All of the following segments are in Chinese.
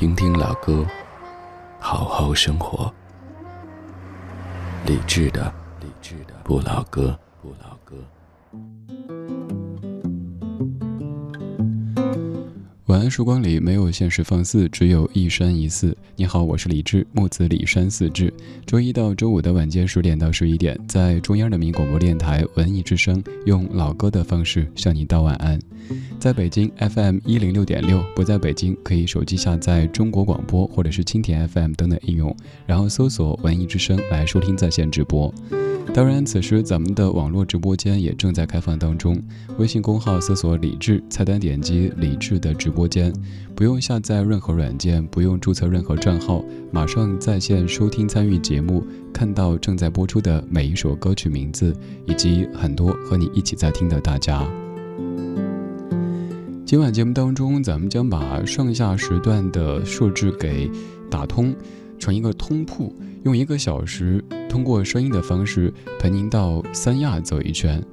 听听老歌，好好生活。理智的，理智的不老歌，不老歌。晚安，曙光里没有现实放肆，只有一山一寺。你好，我是李志，木子李山寺志。周一到周五的晚间十点到十一点，在中央人民广播电台文艺之声，用老歌的方式向你道晚安。在北京 FM 一零六点六，不在北京可以手机下载中国广播或者是蜻蜓 FM 等等应用，然后搜索文艺之声来收听在线直播。当然，此时咱们的网络直播间也正在开放当中。微信公号搜索“李智”，菜单点击“李智”的直播间，不用下载任何软件，不用注册任何账号，马上在线收听参与节目，看到正在播出的每一首歌曲名字，以及很多和你一起在听的大家。今晚节目当中，咱们将把上下时段的设置给打通，成一个通铺。用一个小时，通过声音的方式陪您到三亚走一圈。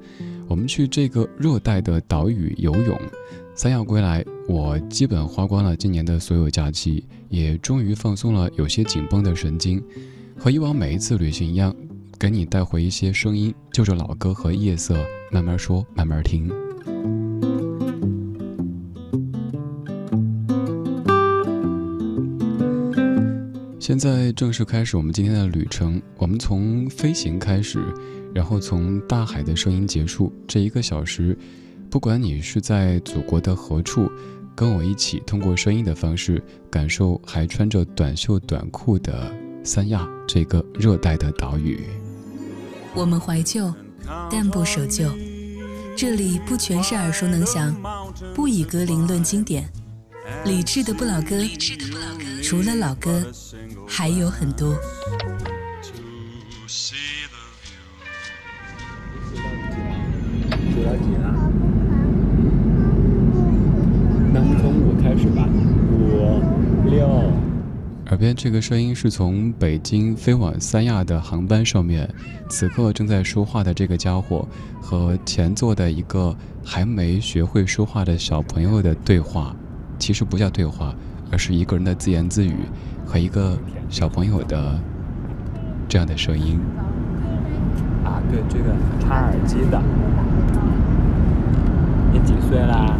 我们去这个热带的岛屿游泳。三亚归来，我基本花光了今年的所有假期，也终于放松了有些紧绷的神经。和以往每一次旅行一样，给你带回一些声音，就着老歌和夜色，慢慢说，慢慢听。现在正式开始我们今天的旅程。我们从飞行开始，然后从大海的声音结束。这一个小时，不管你是在祖国的何处，跟我一起通过声音的方式，感受还穿着短袖短裤的三亚这个热带的岛屿。我们怀旧，但不守旧。这里不全是耳熟能详，不以歌龄论经典。理智的不老歌，除了老歌。还有很多。几了？那从五开始吧。五、六。耳边这个声音是从北京飞往三亚的航班上面，此刻正在说话的这个家伙和前座的一个还没学会说话的小朋友的对话，其实不叫对话，而是一个人的自言自语。和一个小朋友的这样的声音啊，对，这个插耳机的，你几岁啦？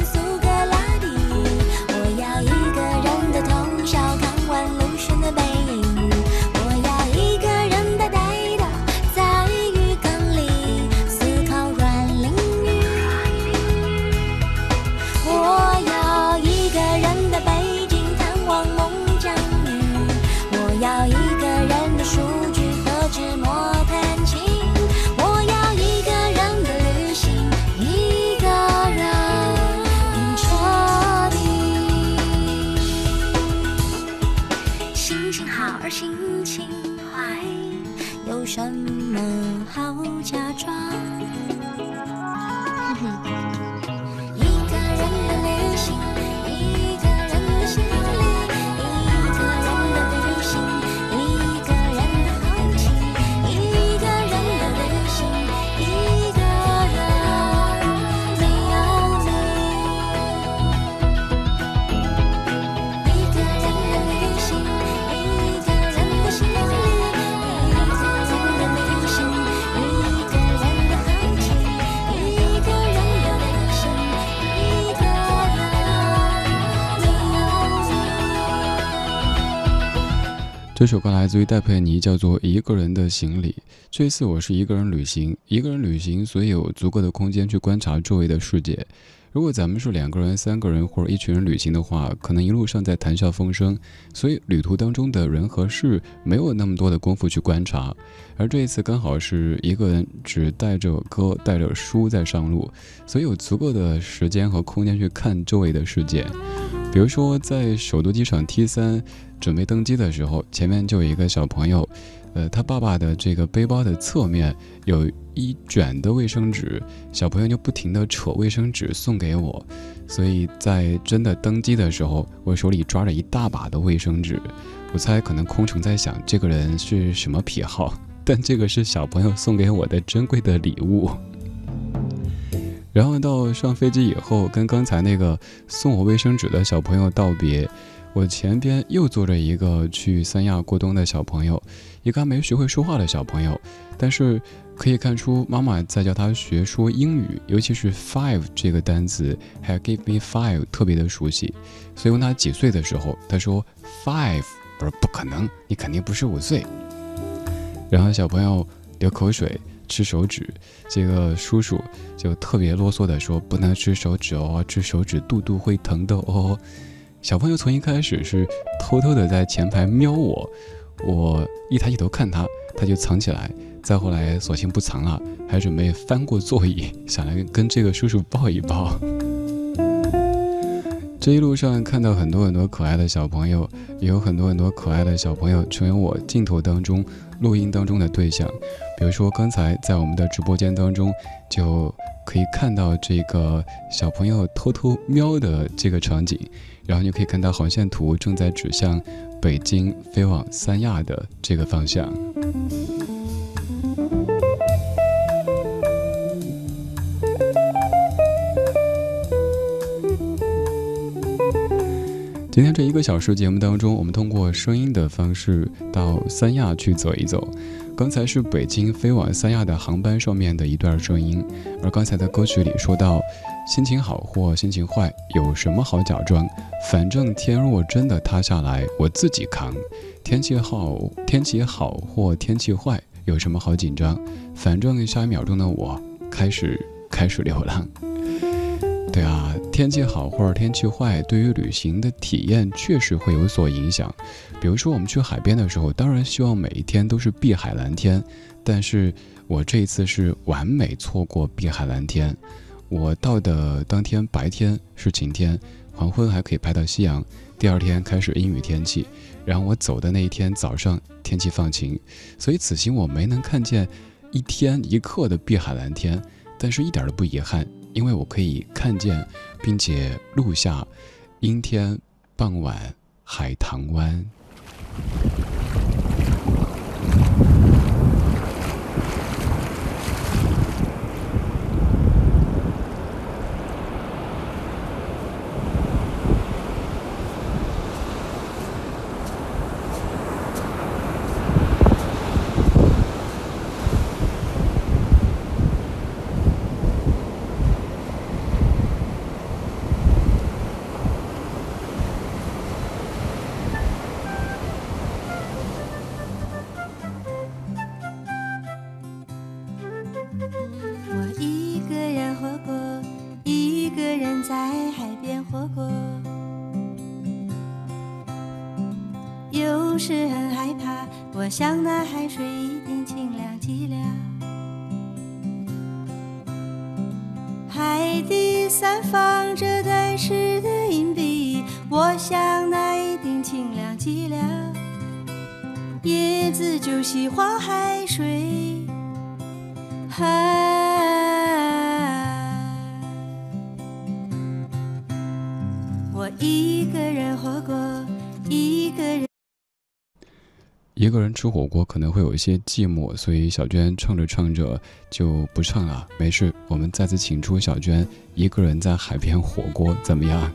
dancing. 这首歌来自于戴佩妮，叫做《一个人的行李》。这一次我是一个人旅行，一个人旅行，所以有足够的空间去观察周围的世界。如果咱们是两个人、三个人或者一群人旅行的话，可能一路上在谈笑风生，所以旅途当中的人和事没有那么多的功夫去观察。而这一次刚好是一个人，只带着歌、带着书在上路，所以有足够的时间和空间去看周围的世界。比如说，在首都机场 T 三准备登机的时候，前面就有一个小朋友，呃，他爸爸的这个背包的侧面有一卷的卫生纸，小朋友就不停地扯卫生纸送给我，所以在真的登机的时候，我手里抓着一大把的卫生纸，我猜可能空乘在想这个人是什么癖好，但这个是小朋友送给我的珍贵的礼物。然后到上飞机以后，跟刚才那个送我卫生纸的小朋友道别。我前边又坐着一个去三亚过冬的小朋友，一个还没学会说话的小朋友，但是可以看出妈妈在教他学说英语，尤其是 five 这个单词，还有 give me five 特别的熟悉。所以问他几岁的时候，他说 five，我说不可能，你肯定不是五岁。然后小朋友流口水。吃手指，这个叔叔就特别啰嗦的说：“不能吃手指哦，吃手指肚肚会疼的哦。”小朋友从一开始是偷偷的在前排瞄我，我一抬起头看他，他就藏起来。再后来，索性不藏了，还准备翻过座椅，想来跟这个叔叔抱一抱。这一路上看到很多很多可爱的小朋友，也有很多很多可爱的小朋友成为我镜头当中、录音当中的对象。比如说，刚才在我们的直播间当中，就可以看到这个小朋友偷偷瞄的这个场景，然后你可以看到航线图正在指向北京飞往三亚的这个方向。今天这一个小时节目当中，我们通过声音的方式到三亚去走一走。刚才是北京飞往三亚的航班上面的一段声音，而刚才的歌曲里说到，心情好或心情坏，有什么好假装？反正天若真的塌下来，我自己扛。天气好，天气好或天气坏，有什么好紧张？反正下一秒钟的我开始开始流浪。对啊，天气好或者天气坏，对于旅行的体验确实会有所影响。比如说，我们去海边的时候，当然希望每一天都是碧海蓝天，但是我这一次是完美错过碧海蓝天。我到的当天白天是晴天，黄昏还可以拍到夕阳，第二天开始阴雨天气，然后我走的那一天早上天气放晴，所以此行我没能看见一天一刻的碧海蓝天，但是一点都不遗憾，因为我可以看见并且录下阴天傍晚海棠湾。想那一个人吃火锅可能会有一些寂寞，所以小娟唱着唱着就不唱了。没事，我们再次请出小娟，一个人在海边火锅，怎么样？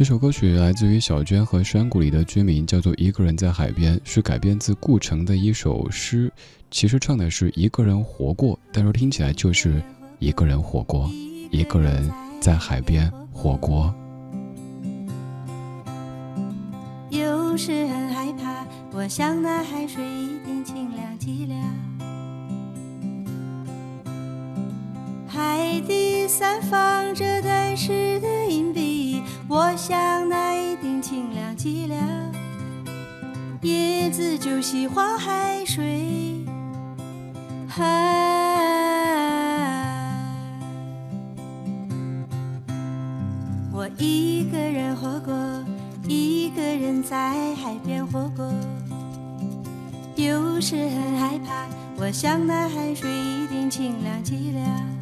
这首歌曲来自于小娟和山谷里的居民，叫做《一个人在海边》，是改编自顾城的一首诗。其实唱的是一个人活过，但是听起来就是一个人火锅，一个人在海边火锅。有时很害怕，我想那海水一定清凉极了。海底散放着呆滞的银币，我想那一定清凉极了。叶子就喜欢海水，海。我一个人活过，一个人在海边活过。有时很害怕，我想那海水一定清凉极了。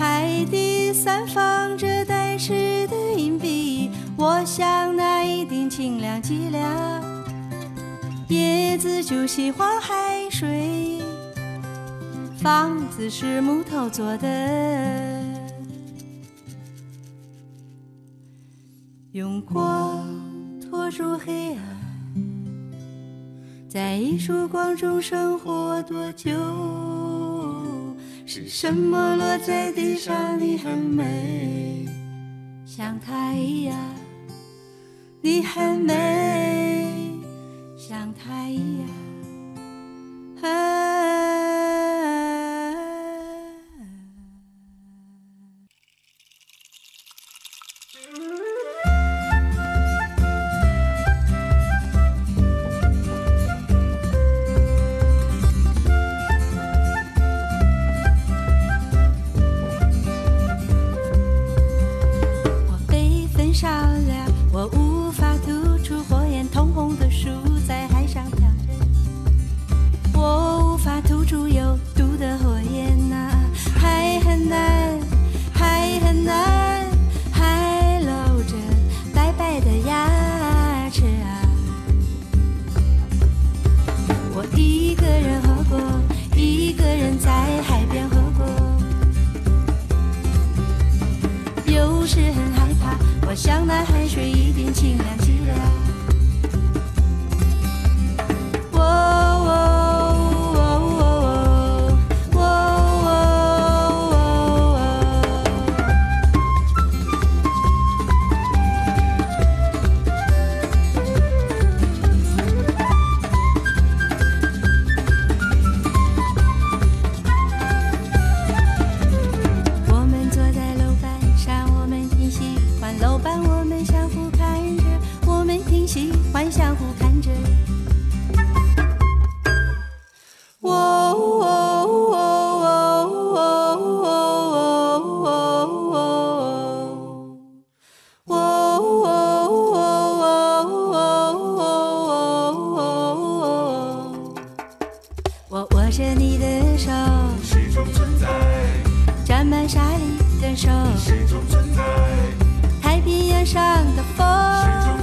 海底散放着呆滞的银币，我想那一定清凉极了。叶子就喜欢海水，房子是木头做的，用光拖住黑暗，在一束光中生活多久？是什么落在地上？你很美，像太阳。你很美，像太阳。我被着你的手，沾满沙粒的手，太平洋上的风，从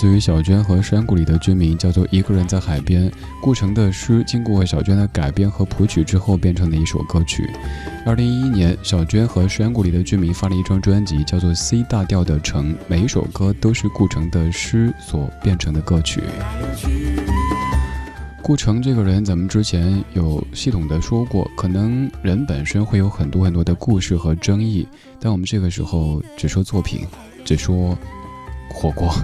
自于小娟和山谷里的居民，叫做《一个人在海边》。顾城的诗经过小娟的改编和谱曲之后，变成了一首歌曲。二零一一年，小娟和山谷里的居民发了一张专辑，叫做《C 大调的城》，每一首歌都是顾城的诗所变成的歌曲。顾城这个人，咱们之前有系统的说过，可能人本身会有很多很多的故事和争议，但我们这个时候只说作品，只说火锅。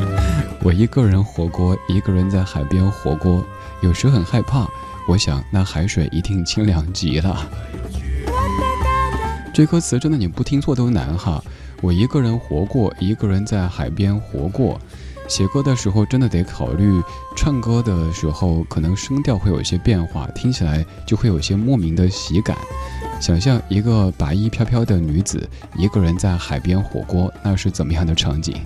我一个人火锅，一个人在海边火锅，有时很害怕。我想那海水一定清凉极了。这歌词真的你不听错都难哈。我一个人活过，一个人在海边活过。写歌的时候真的得考虑，唱歌的时候可能声调会有一些变化，听起来就会有些莫名的喜感。想象一个白衣飘飘的女子，一个人在海边火锅，那是怎么样的场景？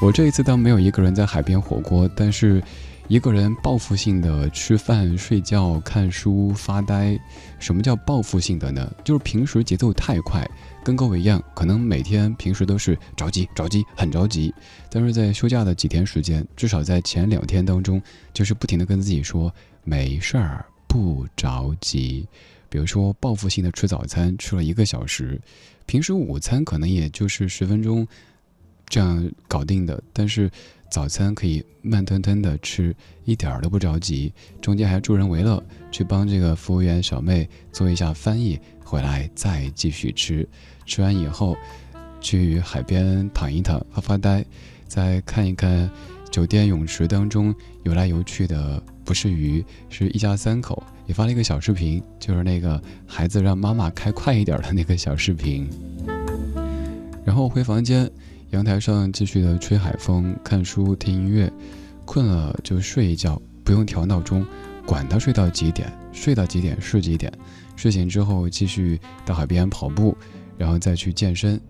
我这一次倒没有一个人在海边火锅，但是一个人报复性的吃饭、睡觉、看书、发呆。什么叫报复性的呢？就是平时节奏太快，跟各位一样，可能每天平时都是着急、着急、很着急，但是在休假的几天时间，至少在前两天当中，就是不停的跟自己说没事儿，不着急。比如说报复性的吃早餐，吃了一个小时，平时午餐可能也就是十分钟。这样搞定的，但是早餐可以慢吞吞的吃，一点儿都不着急。中间还助人为乐，去帮这个服务员小妹做一下翻译，回来再继续吃。吃完以后，去海边躺一躺，发发呆，再看一看酒店泳池当中游来游去的不是鱼，是一家三口。也发了一个小视频，就是那个孩子让妈妈开快一点的那个小视频。然后回房间。阳台上继续的吹海风、看书、听音乐，困了就睡一觉，不用调闹钟，管他睡到几点，睡到几点是几点。睡醒之后继续到海边跑步，然后再去健身。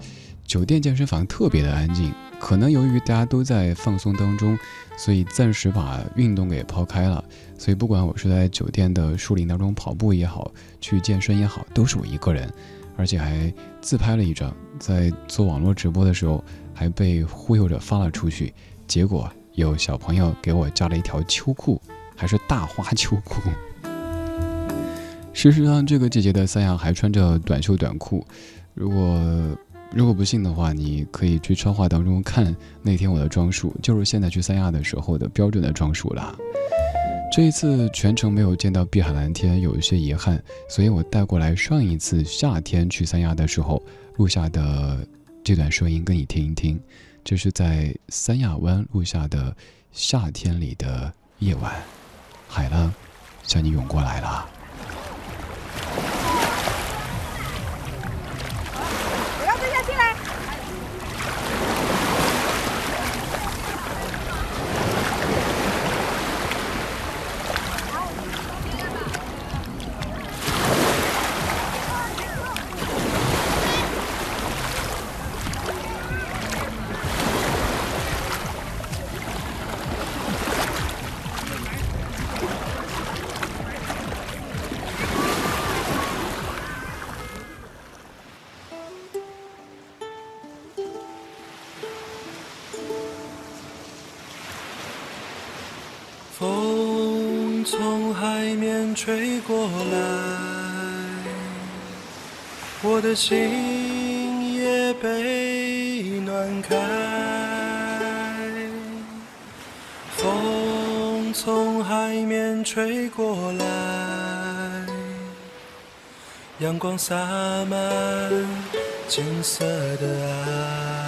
酒店健身房特别的安静，可能由于大家都在放松当中，所以暂时把运动给抛开了。所以不管我是在酒店的树林当中跑步也好，去健身也好，都是我一个人，而且还自拍了一张，在做网络直播的时候。还被忽悠着发了出去，结果有小朋友给我加了一条秋裤，还是大花秋裤。事实上，这个季节的三亚还穿着短袖短裤。如果如果不信的话，你可以去超话当中看那天我的装束，就是现在去三亚的时候的标准的装束了。这一次全程没有见到碧海蓝天，有一些遗憾，所以我带过来上一次夏天去三亚的时候录下的。这段声音跟你听一听，这是在三亚湾录下的夏天里的夜晚，海浪向你涌过来了。吹过来，我的心也被暖开。风从海面吹过来，阳光洒满金色的爱。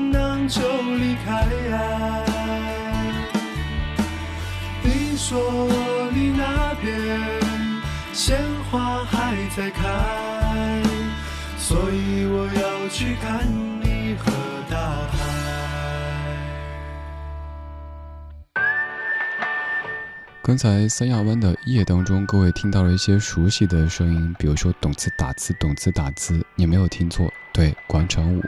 就离开。你说你那边鲜花还在开，所以我要去看你和大海。刚才三亚湾的夜当中，各位听到了一些熟悉的声音，比如说懂词打字，懂词打字，你没有听错，对，广场舞。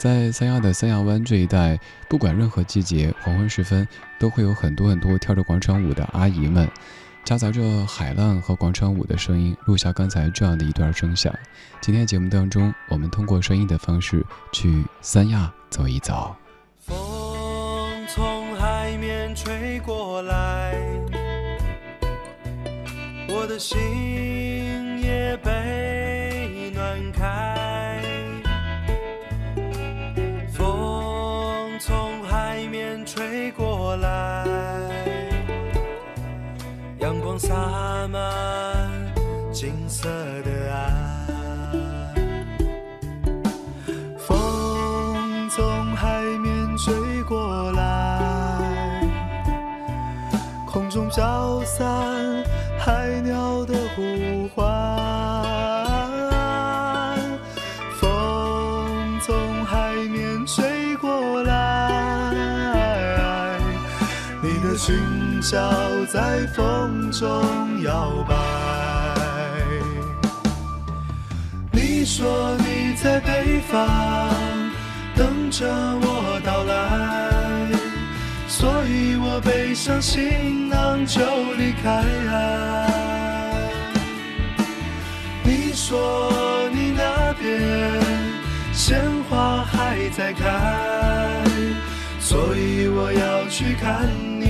在三亚的三亚湾这一带，不管任何季节，黄昏时分都会有很多很多跳着广场舞的阿姨们，夹杂着海浪和广场舞的声音，录下刚才这样的一段声响。今天节目当中，我们通过声音的方式去三亚走一走。风从海面吹过来，我的心也被色的爱。风从海面吹过来，空中飘散海鸟的呼唤。风从海面吹过来，你的裙角在风中摇摆。说你在北方等着我到来，所以我背上行囊就离开。你说你那边鲜花还在开，所以我要去看你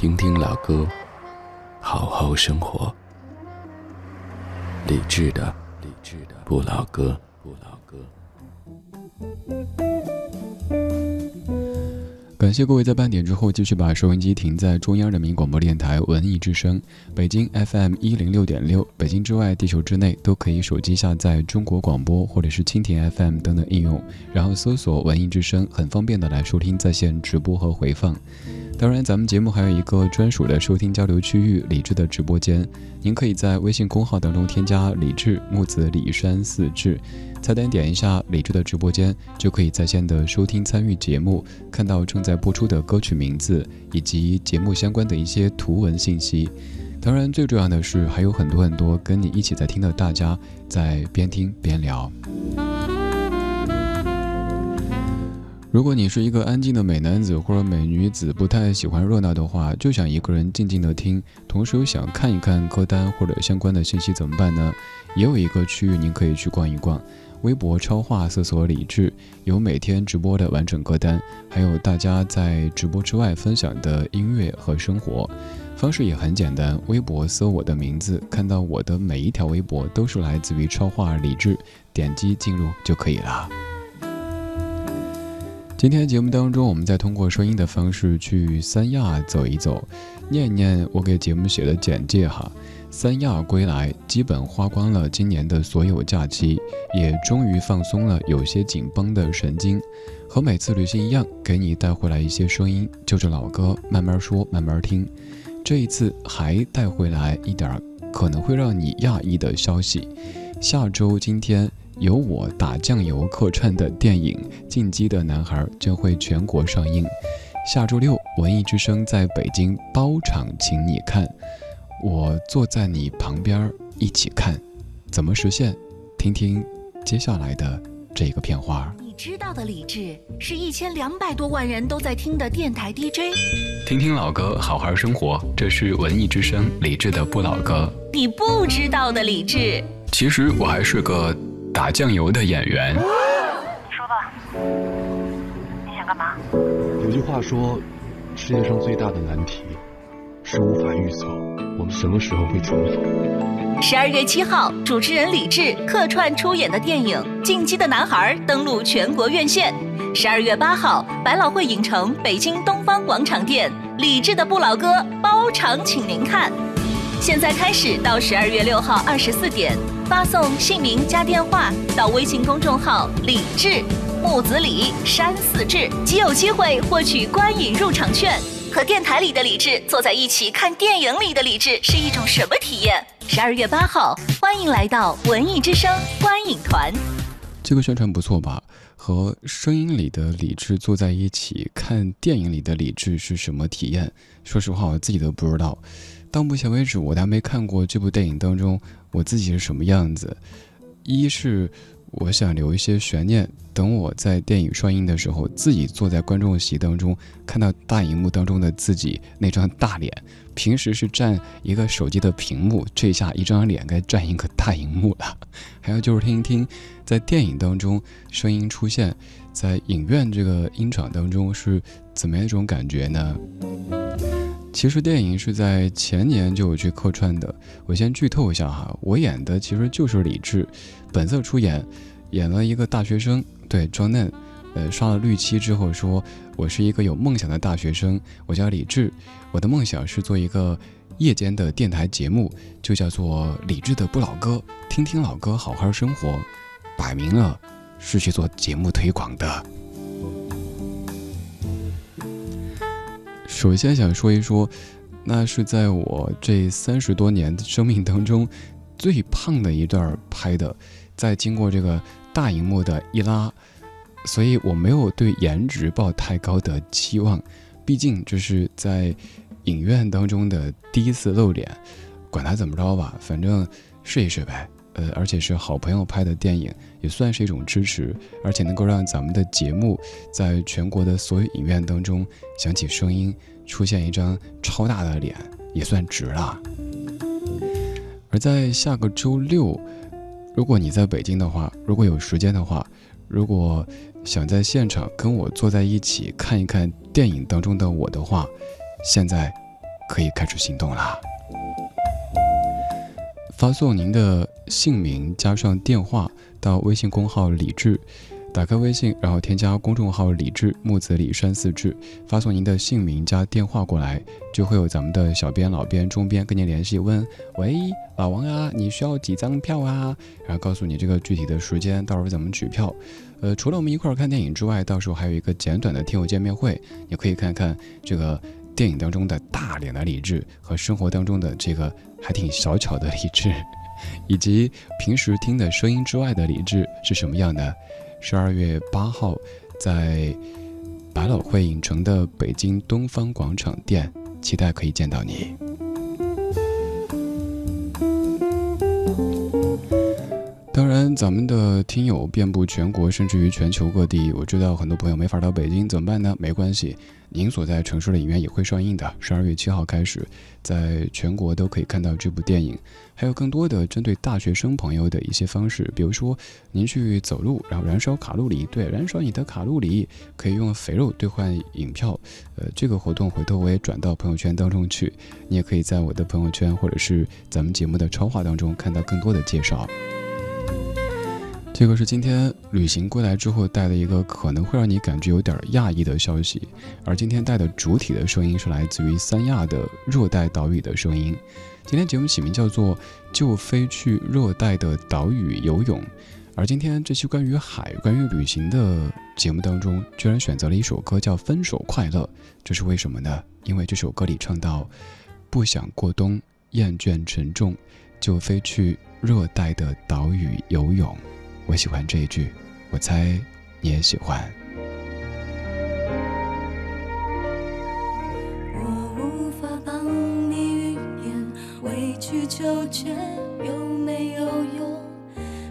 听听老歌，好好生活。理智的，理智的不老歌，不老歌。感谢各位在半点之后继续把收音机停在中央人民广播电台文艺之声，北京 FM 一零六点六，北京之外、地球之内都可以手机下载中国广播或者是蜻蜓 FM 等等应用，然后搜索文艺之声，很方便的来收听在线直播和回放。当然，咱们节目还有一个专属的收听交流区域——李智的直播间，您可以在微信公号当中添加“李智木子李山四志”，菜单点一下“李智的直播间”，就可以在线的收听参与节目，看到正在播出的歌曲名字以及节目相关的一些图文信息。当然，最重要的是还有很多很多跟你一起在听的大家在边听边聊。如果你是一个安静的美男子或者美女子，不太喜欢热闹的话，就想一个人静静的听，同时又想看一看歌单或者相关的信息，怎么办呢？也有一个区域您可以去逛一逛，微博超话搜索李智，有每天直播的完整歌单，还有大家在直播之外分享的音乐和生活。方式也很简单，微博搜我的名字，看到我的每一条微博都是来自于超话李智，点击进入就可以了。今天节目当中，我们再通过声音的方式去三亚走一走，念念我给节目写的简介哈。三亚归来，基本花光了今年的所有假期，也终于放松了有些紧绷的神经。和每次旅行一样，给你带回来一些声音，就着老歌，慢慢说，慢慢听。这一次还带回来一点可能会让你讶异的消息。下周今天。由我打酱油客串的电影《进击的男孩》将会全国上映。下周六，文艺之声在北京包场，请你看，我坐在你旁边一起看，怎么实现？听听接下来的这个片花。你知道的李志是一千两百多万人都在听的电台 DJ。听听老歌，好好生活。这是文艺之声李志的不老歌。你不知道的李志，其实我还是个。打酱油的演员，你说吧，你想干嘛？有句话说，世界上最大的难题是无法预测我们什么时候会重逢。十二月七号，主持人李志客串出演的电影《进击的男孩》登陆全国院线。十二月八号，百老汇影城北京东方广场店，李志的不老歌包场，请您看。现在开始到十二月六号二十四点。发送姓名加电话到微信公众号“李志木子李山寺志”，即有机会获取观影入场券。和电台里的李志坐在一起看电影里的李志是一种什么体验？十二月八号，欢迎来到文艺之声观影团。这个宣传不错吧？和声音里的理智坐在一起看电影里的理智是什么体验？说实话，我自己都不知道。到目前为止，我还没看过这部电影当中我自己是什么样子。一是我想留一些悬念，等我在电影上映的时候，自己坐在观众席当中，看到大荧幕当中的自己那张大脸。平时是占一个手机的屏幕，这下一张脸该占一个大荧幕了。还有就是听一听，在电影当中声音出现在影院这个音场当中是怎么样一种感觉呢？其实电影是在前年就有去客串的。我先剧透一下哈，我演的其实就是李智，本色出演，演了一个大学生，对，装嫩。呃，刷了绿漆之后说，我是一个有梦想的大学生，我叫李志，我的梦想是做一个夜间的电台节目，就叫做李志的不老歌，听听老歌，好好生活。摆明了是去做节目推广的。首先想说一说，那是在我这三十多年生命当中最胖的一段拍的，在经过这个大荧幕的一拉，所以我没有对颜值抱太高的期望，毕竟这是在影院当中的第一次露脸，管他怎么着吧，反正试一试呗。呃，而且是好朋友拍的电影，也算是一种支持，而且能够让咱们的节目在全国的所有影院当中响起声音，出现一张超大的脸，也算值了。而在下个周六，如果你在北京的话，如果有时间的话，如果想在现场跟我坐在一起看一看电影当中的我的话，现在可以开始行动啦。发送您的姓名加上电话到微信公号李志，打开微信，然后添加公众号“李志木子李山四志”，发送您的姓名加电话过来，就会有咱们的小编、老编、中编跟您联系，问：“喂，老王啊，你需要几张票啊？”然后告诉你这个具体的时间，到时候怎么取票。呃，除了我们一块儿看电影之外，到时候还有一个简短的听友见面会，也可以看看这个电影当中的大脸的李志和生活当中的这个还挺小巧的李志，以及平时听的声音之外的李志是什么样的。十二月八号，在百老汇影城的北京东方广场店，期待可以见到你。当然，咱们的听友遍布全国，甚至于全球各地。我知道很多朋友没法到北京，怎么办呢？没关系，您所在城市的影院也会上映的。十二月七号开始，在全国都可以看到这部电影。还有更多的针对大学生朋友的一些方式，比如说您去走路，然后燃烧卡路里，对，燃烧你的卡路里，可以用肥肉兑换影票。呃，这个活动回头我也转到朋友圈当中去，你也可以在我的朋友圈或者是咱们节目的超话当中看到更多的介绍。这个是今天旅行归来之后带的一个可能会让你感觉有点讶异的消息，而今天带的主体的声音是来自于三亚的热带岛屿的声音。今天节目起名叫做《就飞去热带的岛屿游泳》，而今天这期关于海、关于旅行的节目当中，居然选择了一首歌叫《分手快乐》，这是为什么呢？因为这首歌里唱到：“不想过冬，厌倦沉重，就飞去热带的岛屿游泳。”我喜欢这一句，我猜你也喜欢。我无法帮你预言，委曲求全有没有用？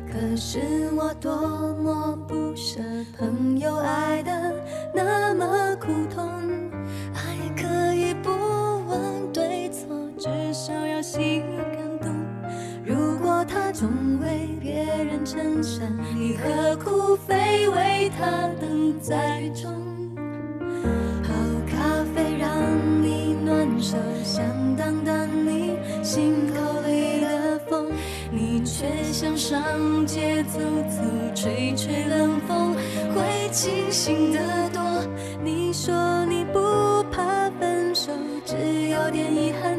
可是我多么不舍朋友爱的那么苦痛，爱可以不问对错，至少要心你何苦非为他等在雨中？好咖啡让你暖手，想挡挡你心口里的风，你却想上街走走，吹吹冷风，会清醒得多。你说你不怕分手，只有点遗憾。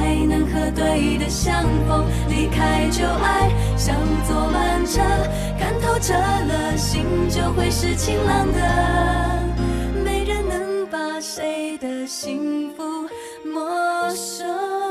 对的相逢。离开旧爱，像坐慢车，看透彻了，心就会是晴朗的。没人能把谁的幸福没收。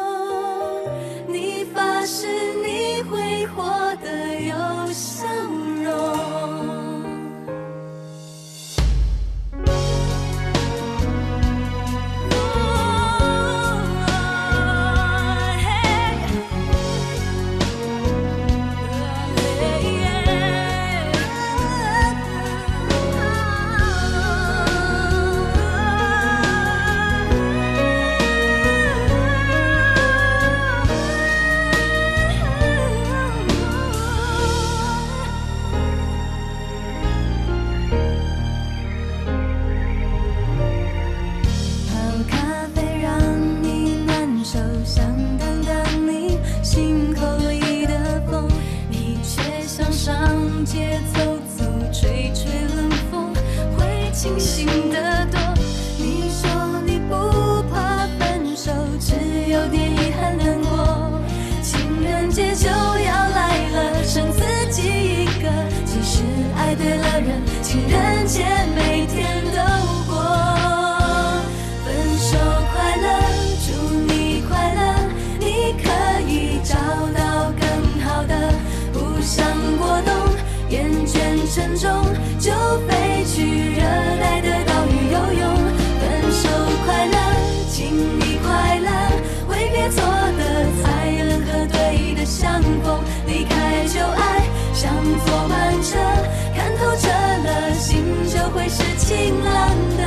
折。了，心就会是晴朗的。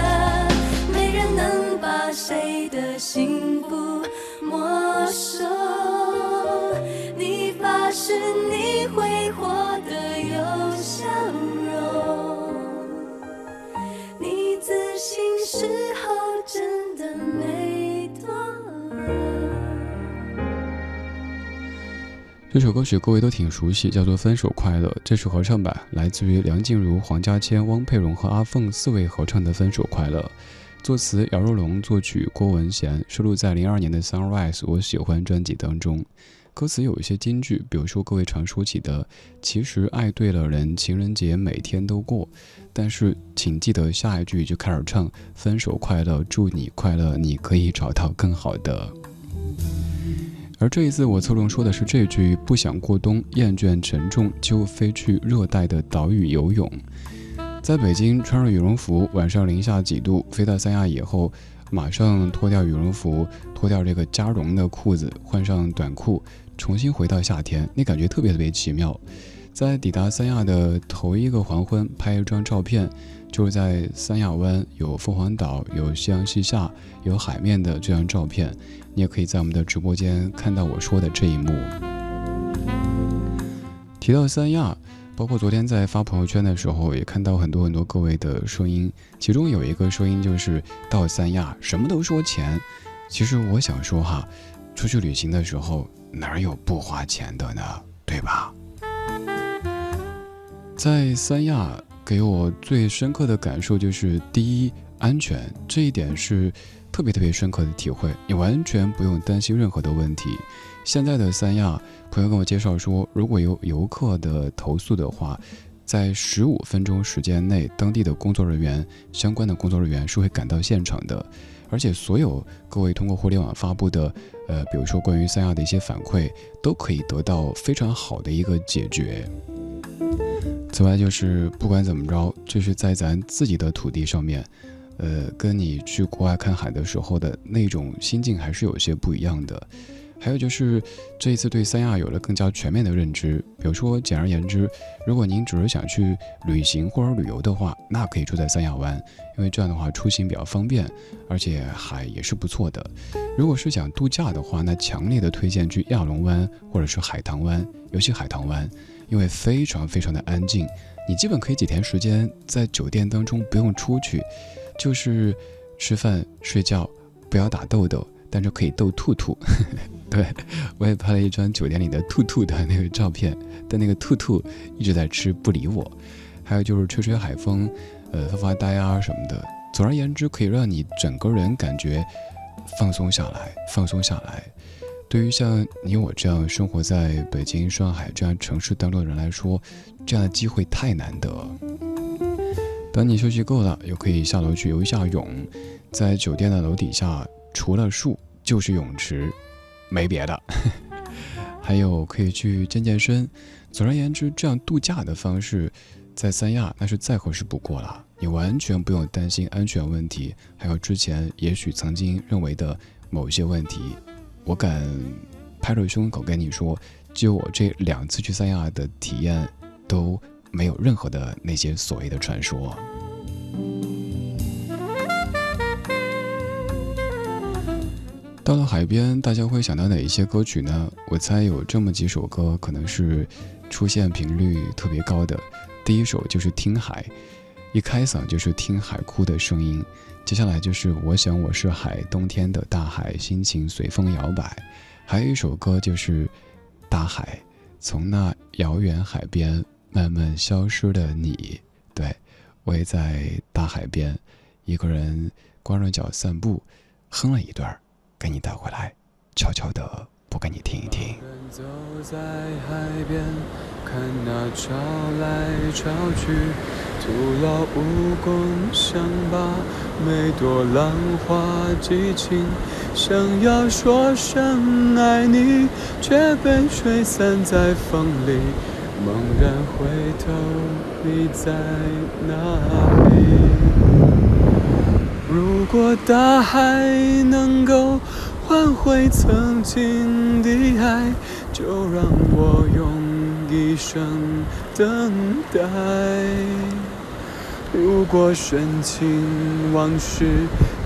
没人能把谁的幸福没收。你发誓你会活得有笑容，你自信时候真的美这首歌曲各位都挺熟悉，叫做《分手快乐》，这是合唱版，来自于梁静茹、黄家千、汪佩蓉和阿凤四位合唱的《分手快乐》。作词姚若龙，作曲郭文贤，收录在零二年的《Sunrise》我喜欢专辑当中。歌词有一些金句，比如说各位常说起的“其实爱对了人，情人节每天都过”，但是请记得下一句就开始唱“分手快乐，祝你快乐，你可以找到更好的”。而这一次我侧重说的是这句：“不想过冬，厌倦沉重，就飞去热带的岛屿游泳。”在北京穿着羽绒服，晚上零下几度，飞到三亚以后，马上脱掉羽绒服，脱掉这个加绒的裤子，换上短裤，重新回到夏天，那感觉特别特别奇妙。在抵达三亚的头一个黄昏，拍一张照片，就是在三亚湾有凤凰岛、有夕阳西下、有海面的这张照片。你也可以在我们的直播间看到我说的这一幕。提到三亚，包括昨天在发朋友圈的时候，也看到很多很多各位的声音，其中有一个声音就是到三亚什么都说钱。其实我想说哈，出去旅行的时候哪有不花钱的呢？对吧？在三亚给我最深刻的感受就是，第一，安全这一点是特别特别深刻的体会，你完全不用担心任何的问题。现在的三亚，朋友跟我介绍说，如果有游客的投诉的话，在十五分钟时间内，当地的工作人员、相关的工作人员是会赶到现场的，而且所有各位通过互联网发布的，呃，比如说关于三亚的一些反馈，都可以得到非常好的一个解决。此外，就是不管怎么着，这是在咱自己的土地上面，呃，跟你去国外看海的时候的那种心境还是有些不一样的。还有就是这一次对三亚有了更加全面的认知。比如说，简而言之，如果您只是想去旅行或者旅游的话，那可以住在三亚湾，因为这样的话出行比较方便，而且海也是不错的。如果是想度假的话，那强烈的推荐去亚龙湾或者是海棠湾，尤其海棠湾，因为非常非常的安静，你基本可以几天时间在酒店当中不用出去，就是吃饭睡觉，不要打豆豆，但是可以逗兔兔。对，我也拍了一张酒店里的兔兔的那个照片，但那个兔兔一直在吃不理我。还有就是吹吹海风，呃，发发呆啊什么的。总而言之，可以让你整个人感觉放松下来，放松下来。对于像你我这样生活在北京、上海这样城市当中的人来说，这样的机会太难得。等你休息够了，又可以下楼去游一下泳，在酒店的楼底下，除了树就是泳池。没别的，还有可以去健健身。总而言之，这样度假的方式，在三亚那是再合适不过了。你完全不用担心安全问题，还有之前也许曾经认为的某些问题。我敢拍着胸口跟你说，就我这两次去三亚的体验，都没有任何的那些所谓的传说。到了海边，大家会想到哪一些歌曲呢？我猜有这么几首歌，可能是出现频率特别高的。第一首就是《听海》，一开嗓就是听海哭的声音。接下来就是《我想我是海》，冬天的大海，心情随风摇摆。还有一首歌就是《大海》，从那遥远海边慢慢消失的你。对，我也在大海边，一个人光着脚散步，哼了一段。给你带回来，悄悄的播给你听一听。走在海边，看那潮来潮去，徒劳无功伤疤，每朵浪花激情，想要说声爱你，却被吹散在风里。猛然回头，你在哪里？如果大海能够换回曾经的爱，就让我用一生等待。如果深情往事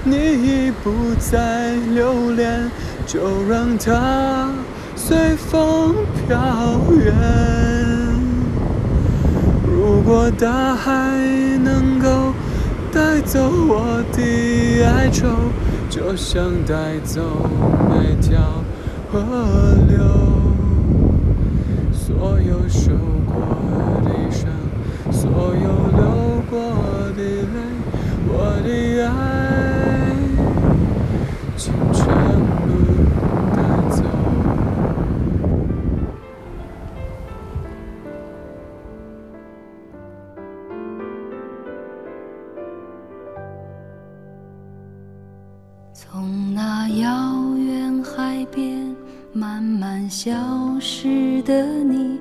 你已不再留恋，就让它随风飘远。如果大海能够带走我的哀愁，就像带走每条河流。所有受过的伤，所有流过的泪，我的爱，那遥远海边慢慢消失的你，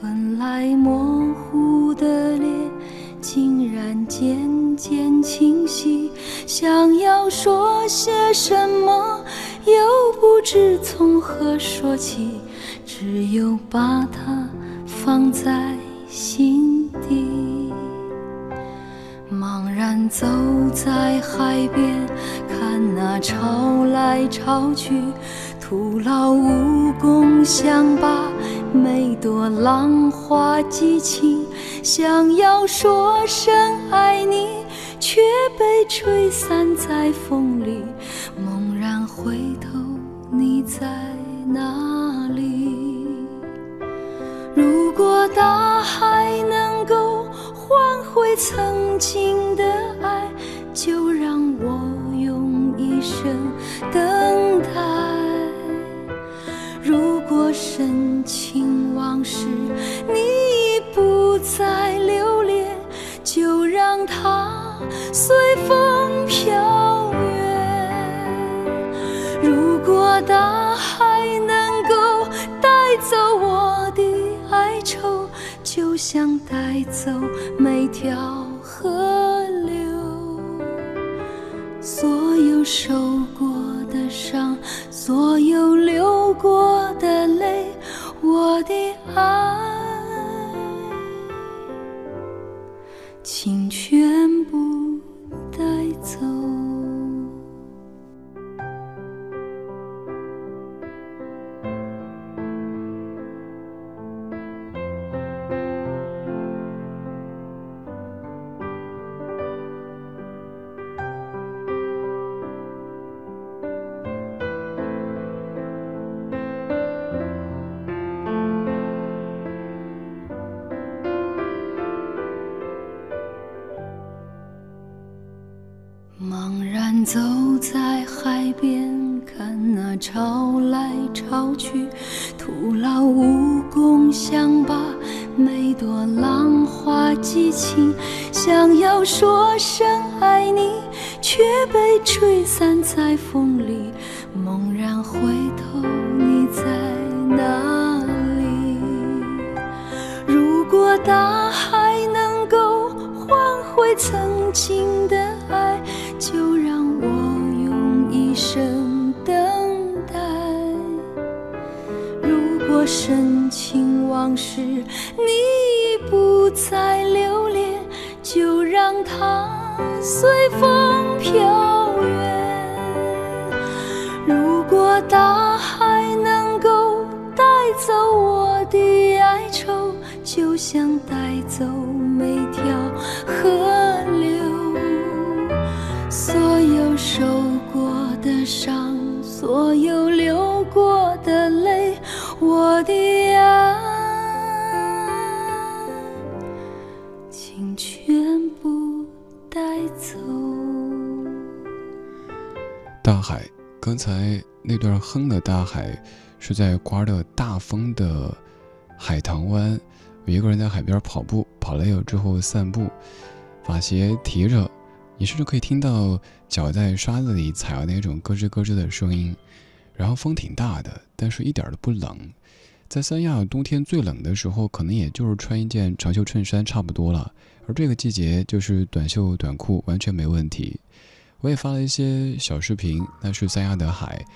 本来模糊的脸，竟然渐渐清晰。想要说些什么，又不知从何说起，只有把它放在心底。茫然走在海边，看那潮来潮去，徒劳无功，想把每朵浪花记清。想要说声爱你，却被吹散在风里。猛然回头，你在哪里？如果大海能够换回曾经的爱，就让我生等待。如果深情往事你已不再留恋，就让它随风飘远。如果大海能够带走我的哀愁，就像带走每条河。所有受过的伤，所有流过的泪，我的爱，请全所有受过的伤，所有流过的泪，我的爱，请全部带走。大海，刚才那段哼的大海，是在刮着大风的海棠湾。有一个人在海边跑步，跑累了之后散步，把鞋提着，你甚至可以听到脚在沙子里踩的那种咯吱咯吱的声音。然后风挺大的，但是一点都不冷。在三亚冬天最冷的时候，可能也就是穿一件长袖衬衫差不多了，而这个季节就是短袖短裤完全没问题。我也发了一些小视频，那是三亚的海，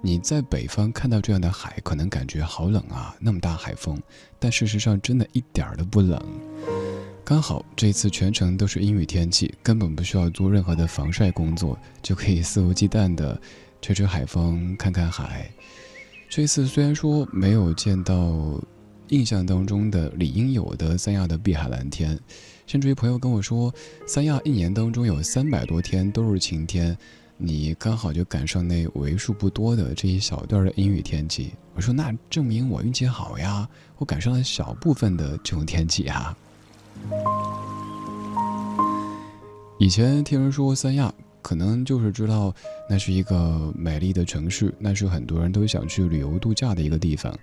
你在北方看到这样的海，可能感觉好冷啊，那么大海风，但事实上真的一点儿都不冷。刚好这次全程都是阴雨天气，根本不需要做任何的防晒工作，就可以肆无忌惮的吹吹海风，看看海。这次虽然说没有见到印象当中的理应有的三亚的碧海蓝天，甚至于朋友跟我说，三亚一年当中有三百多天都是晴天，你刚好就赶上那为数不多的这一小段的阴雨天气。我说那证明我运气好呀，我赶上了小部分的这种天气啊。以前听人说过三亚，可能就是知道那是一个美丽的城市，那是很多人都想去旅游度假的一个地方。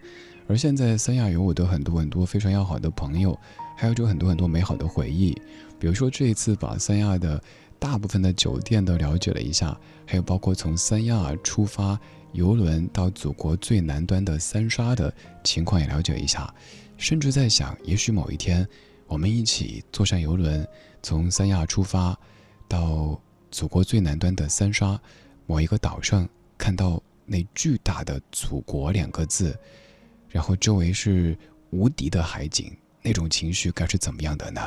而现在三亚有我的很多很多非常要好的朋友，还有着很多很多美好的回忆。比如说这一次把三亚的大部分的酒店都了解了一下，还有包括从三亚出发游轮到祖国最南端的三沙的情况也了解一下，甚至在想，也许某一天。我们一起坐上游轮，从三亚出发，到祖国最南端的三沙某一个岛上，看到那巨大的“祖国”两个字，然后周围是无敌的海景，那种情绪该是怎么样的呢？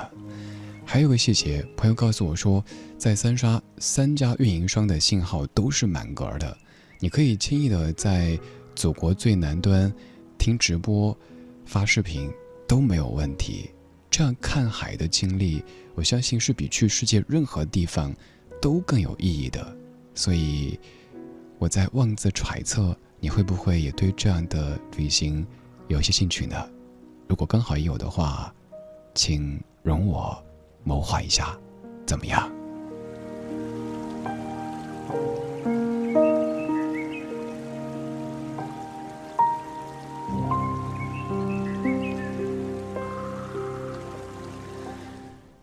还有个细节，朋友告诉我说，在三沙三家运营商的信号都是满格的，你可以轻易的在祖国最南端听直播、发视频都没有问题。这样看海的经历，我相信是比去世界任何地方都更有意义的。所以，我在妄自揣测，你会不会也对这样的旅行有些兴趣呢？如果刚好也有的话，请容我谋划一下，怎么样？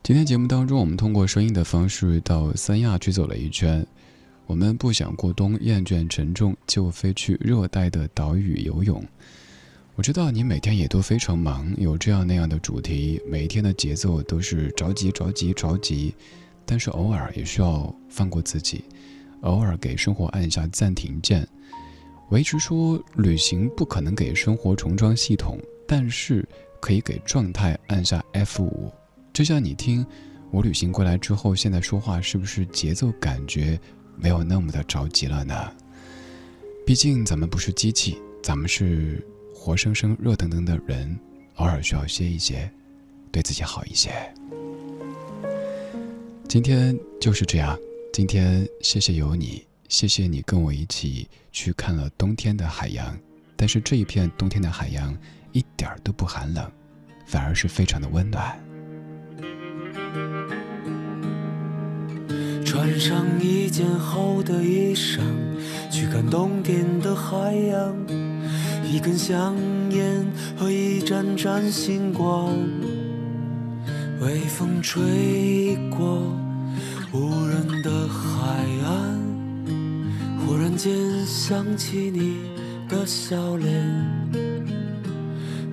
今天节目当中，我们通过声音的方式到三亚去走了一圈。我们不想过冬，厌倦沉重，就飞去热带的岛屿游泳。我知道你每天也都非常忙，有这样那样的主题，每一天的节奏都是着急着急着急。但是偶尔也需要放过自己，偶尔给生活按下暂停键。我一直说，旅行不可能给生活重装系统，但是可以给状态按下 F 五。就像你听我旅行过来之后，现在说话是不是节奏感觉没有那么的着急了呢？毕竟咱们不是机器，咱们是活生生热腾腾的人，偶尔需要歇一歇，对自己好一些。今天就是这样，今天谢谢有你，谢谢你跟我一起去看了冬天的海洋，但是这一片冬天的海洋一点儿都不寒冷，反而是非常的温暖。穿上一件厚的衣裳，去看冬天的海洋。一根香烟和一盏盏星光，微风吹过无人的海岸，忽然间想起你的笑脸。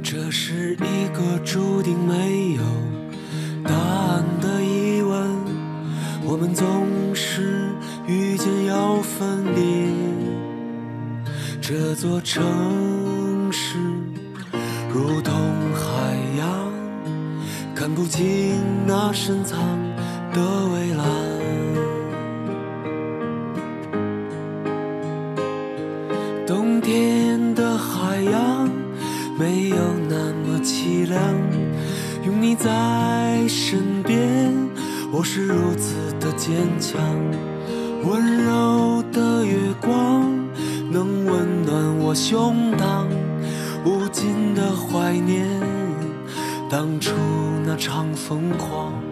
这是一个注定没有答案的疑问。我们总是遇见要分离，这座城市如同海洋，看不清那深藏的蔚蓝。冬天的海洋没有那么凄凉，有你在身边，我是如此。的坚强，温柔的月光能温暖我胸膛，无尽的怀念当初那场疯狂。